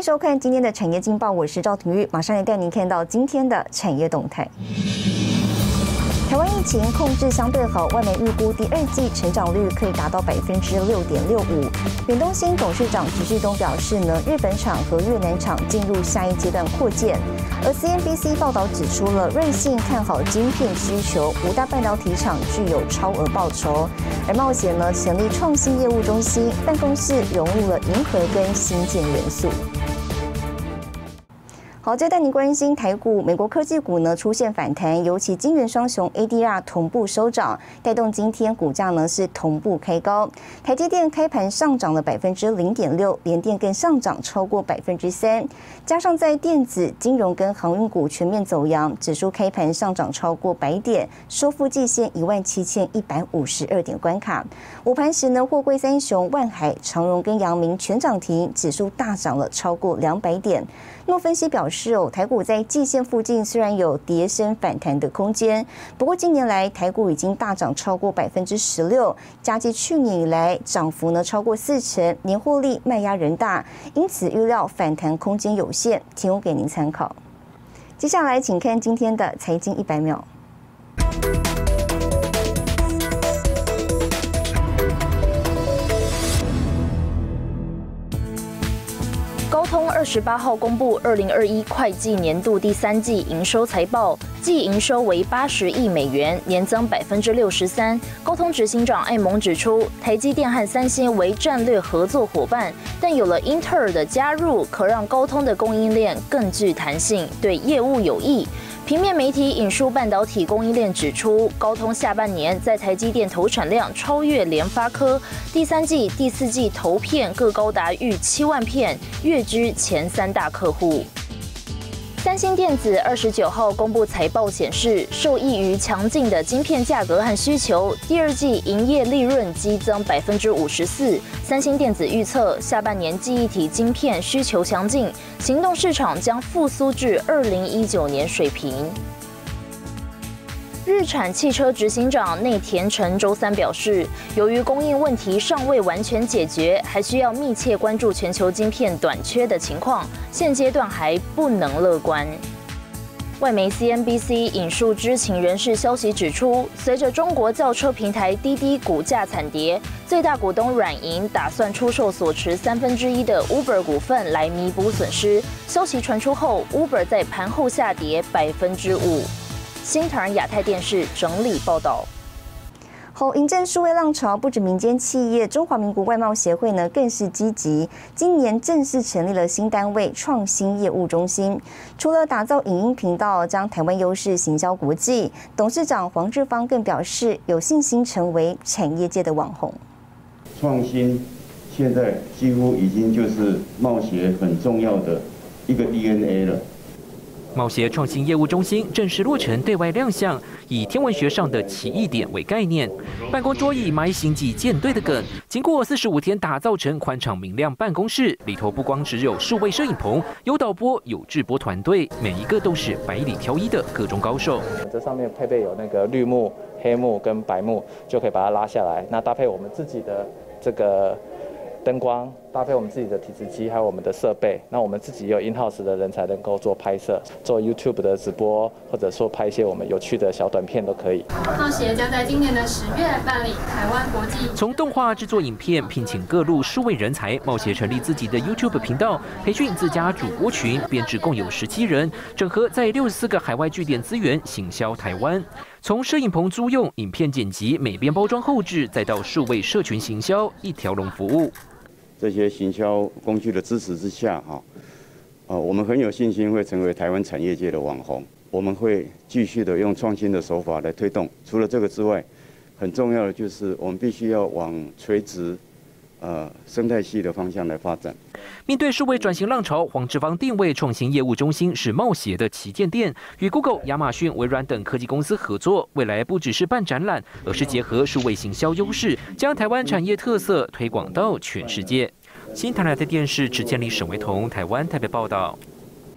迎收看今天的产业劲报，我是赵廷玉，马上来带您看到今天的产业动态。台湾疫情控制相对好，外媒预估第二季成长率可以达到百分之六点六五。远东新董事长徐旭东表示呢，日本厂和越南厂进入下一阶段扩建。而 CNBC 报道指出了，瑞信看好晶片需求，五大半导体厂具有超额报酬。而冒险呢，成立创新业务中心，办公室融入了银河跟新建元素。好，再带您关心台股，美国科技股呢出现反弹，尤其金元双雄 ADR 同步收涨，带动今天股价呢是同步开高。台积电开盘上涨了百分之零点六，联电更上涨超过百分之三，加上在电子、金融跟航运股全面走阳，指数开盘上涨超过百点，收复季线一万七千一百五十二点关卡。午盘时呢，货柜三雄万海、长荣跟阳明全涨停，指数大涨了超过两百点。分析表示，哦，台股在季线附近虽然有跌升反弹的空间，不过近年来台股已经大涨超过百分之十六，加之去年以来涨幅呢超过四成，年获利卖压人大，因此预料反弹空间有限，提供给您参考。接下来，请看今天的财经一百秒。二十八号公布二零二一会计年度第三季营收财报，季营收为八十亿美元，年增百分之六十三。高通执行长艾蒙指出，台积电和三星为战略合作伙伴，但有了英特尔的加入，可让高通的供应链更具弹性，对业务有益。平面媒体引述半导体供应链指出，高通下半年在台积电投产量超越联发科，第三季、第四季投片各高达逾七万片，跃居前三大客户。三星电子二十九号公布财报显示，受益于强劲的晶片价格和需求，第二季营业利润激增百分之五十四。三星电子预测，下半年记忆体晶片需求强劲，行动市场将复苏至二零一九年水平。日产汽车执行长内田诚周三表示，由于供应问题尚未完全解决，还需要密切关注全球晶片短缺的情况，现阶段还不能乐观。外媒 CNBC 引述知情人士消息指出，随着中国轿车平台滴滴股价惨跌，最大股东软银打算出售所持三分之一的 Uber 股份来弥补损失。消息传出后，Uber 在盘后下跌百分之五。新唐亚太电视整理报道。后迎战数位浪潮，不止民间企业，中华民国外贸协会呢更是积极，今年正式成立了新单位创新业务中心。除了打造影音频道，将台湾优势行销国际，董事长黄志芳更表示有信心成为产业界的网红。创新现在几乎已经就是贸协很重要的一个 DNA 了。贸协创新业务中心正式落成对外亮相，以天文学上的奇异点为概念，办公桌椅埋星际舰队的梗，经过四十五天打造成宽敞明亮办公室，里头不光只有数位摄影棚，有导播，有制播团队，每一个都是百里挑一的各种高手。这上面配备有那个绿幕、黑幕跟白幕，就可以把它拉下来，那搭配我们自己的这个灯光。搭配我们自己的体脂机，还有我们的设备，那我们自己也有 in house 的人才能够做拍摄，做 YouTube 的直播，或者说拍一些我们有趣的小短片都可以。冒协将在今年的十月办理台湾国际。从动画制作影片，聘请各路数位人才，冒协成立自己的 YouTube 频道，培训自家主播群，编制共有十七人，整合在六十四个海外据点资源，行销台湾。从摄影棚租用、影片剪辑、美编包装后置，再到数位社群行销，一条龙服务。这些行销工具的支持之下，哈，啊，我们很有信心会成为台湾产业界的网红。我们会继续的用创新的手法来推动。除了这个之外，很重要的就是我们必须要往垂直。呃，生态系的方向来发展。面对数位转型浪潮，黄志芳定位创新业务中心是冒险的旗舰店，与 Google、亚马逊、微软等科技公司合作。未来不只是办展览，而是结合数位行销优势，将台湾产业特色推广到全世界。新台的电视只建立沈维彤，台湾台北报道。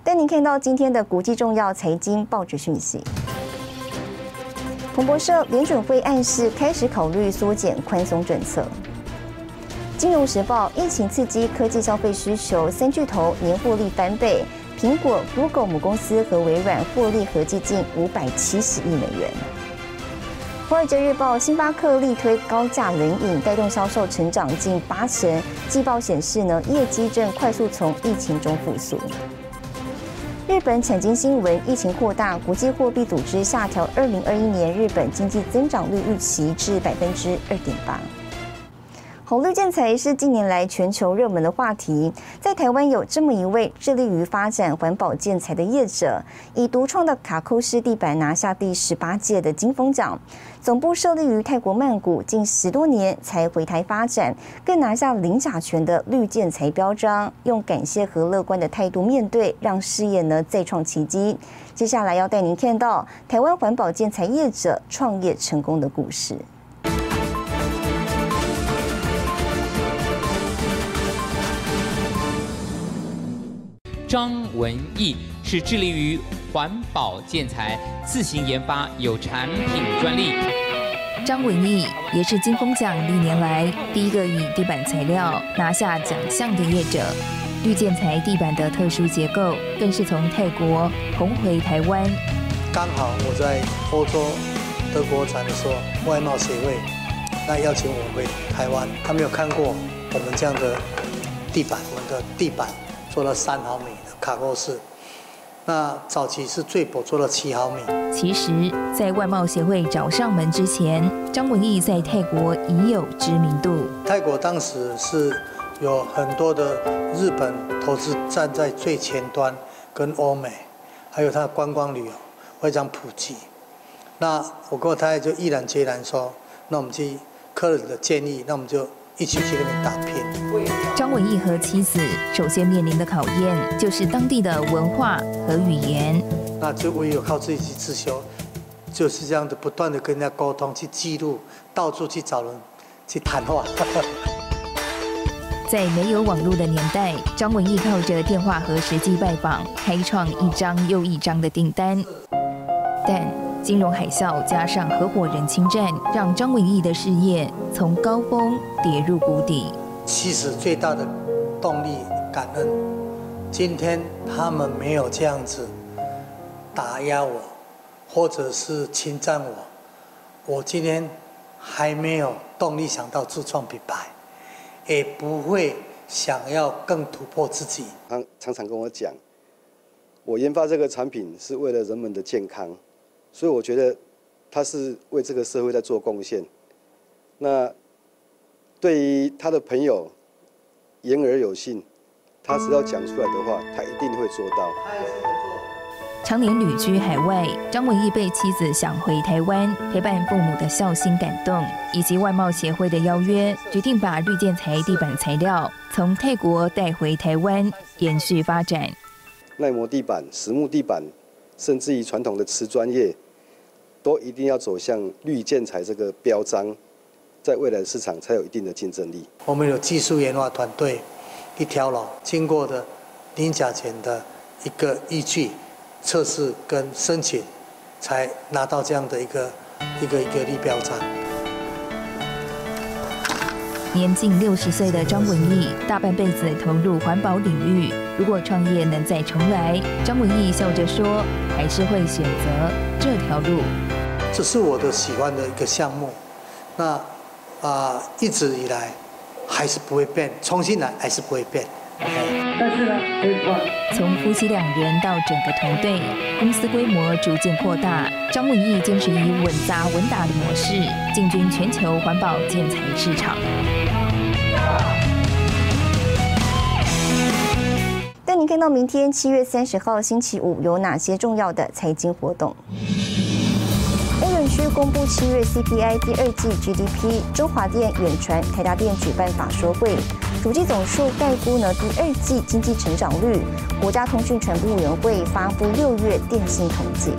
带您看到今天的国际重要财经报纸讯息。彭博社联准会暗示开始考虑缩减宽松政策。金融时报，疫情刺激科技消费需求，三巨头年获利翻倍，苹果、Google 母公司和微软获利合计近五百七十亿美元。华尔街日报，星巴克力推高价冷饮，带动销售成长近八成。季报显示呢，业绩正快速从疫情中复苏。日本产经新闻，疫情扩大，国际货币组织下调二零二一年日本经济增长率预期至百分之二点八。红绿建材是近年来全球热门的话题，在台湾有这么一位致力于发展环保建材的业者，以独创的卡扣式地板拿下第十八届的金风奖。总部设立于泰国曼谷，近十多年才回台发展，更拿下零甲醛的绿建材标章，用感谢和乐观的态度面对，让事业呢再创奇迹。接下来要带您看到台湾环保建材业者创业成功的故事。张文义是致力于环保建材，自行研发有产品专利。张文义也是金风奖历年来第一个以地板材料拿下奖项的业者。绿建材地板的特殊结构，更是从泰国红回台湾。刚好我在欧洲德国展的时候，外贸协会那邀请我回台湾，他没有看过我们这样的地板，我们的地板做了三毫米的。卡扣式，那早期是最薄做了七毫米。其实，在外贸协会找上门之前，张文义在泰国已有知名度。泰国当时是有很多的日本投资站在最前端，跟欧美，还有它的观光旅游非常普及。那我跟我太太就毅然决然说，那我们去客人的建议，那我们就。一起去那边打拼。张文义和妻子首先面临的考验就是当地的文化和语言。那就唯有靠自己去自修，就是这样的不断的跟人家沟通，去记录，到处去找人去谈话。在没有网络的年代，张文义靠着电话和实际拜访，开创一张又一张的订单。但金融海啸加上合伙人侵占，让张文义的事业从高峰跌入谷底。其实最大的动力感恩，今天他们没有这样子打压我，或者是侵占我，我今天还没有动力想到自创品牌，也不会想要更突破自己。他常常跟我讲，我研发这个产品是为了人们的健康。所以我觉得他是为这个社会在做贡献。那对于他的朋友言而有信，他只要讲出来的话，他一定会做到。常年旅居海外，张文义被妻子想回台湾陪伴父母的孝心感动，以及外贸协会的邀约，决定把绿建材地板材料从泰国带回台湾，延续发展。耐磨地板、实木地板，甚至于传统的瓷砖业。都一定要走向绿建材这个标章，在未来的市场才有一定的竞争力。我们有技术研发团队，一条龙经过的零甲醛的一个依据测试跟申请，才拿到这样的一个一个一个绿标章。年近六十岁的张文义，大半辈子投入环保领域。如果创业能再重来，张文义笑着说，还是会选择这条路。这是我的喜欢的一个项目，那啊一直以来还是不会变，重新来还是不会变。但是呢，从夫妻两人到整个团队，公司规模逐渐扩大。张文义坚持以稳扎稳打的模式进军全球环保建材市场。带您看到明天七月三十号星期五有哪些重要的财经活动。区公布七月 CPI 第二季 GDP，中华电、远传、台达电举办法说会，主机总数概估呢第二季经济成长率。国家通讯传播委员会发布六月电信统计。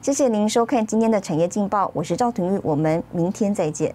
谢谢您收看今天的产业劲报，我是赵廷玉，我们明天再见。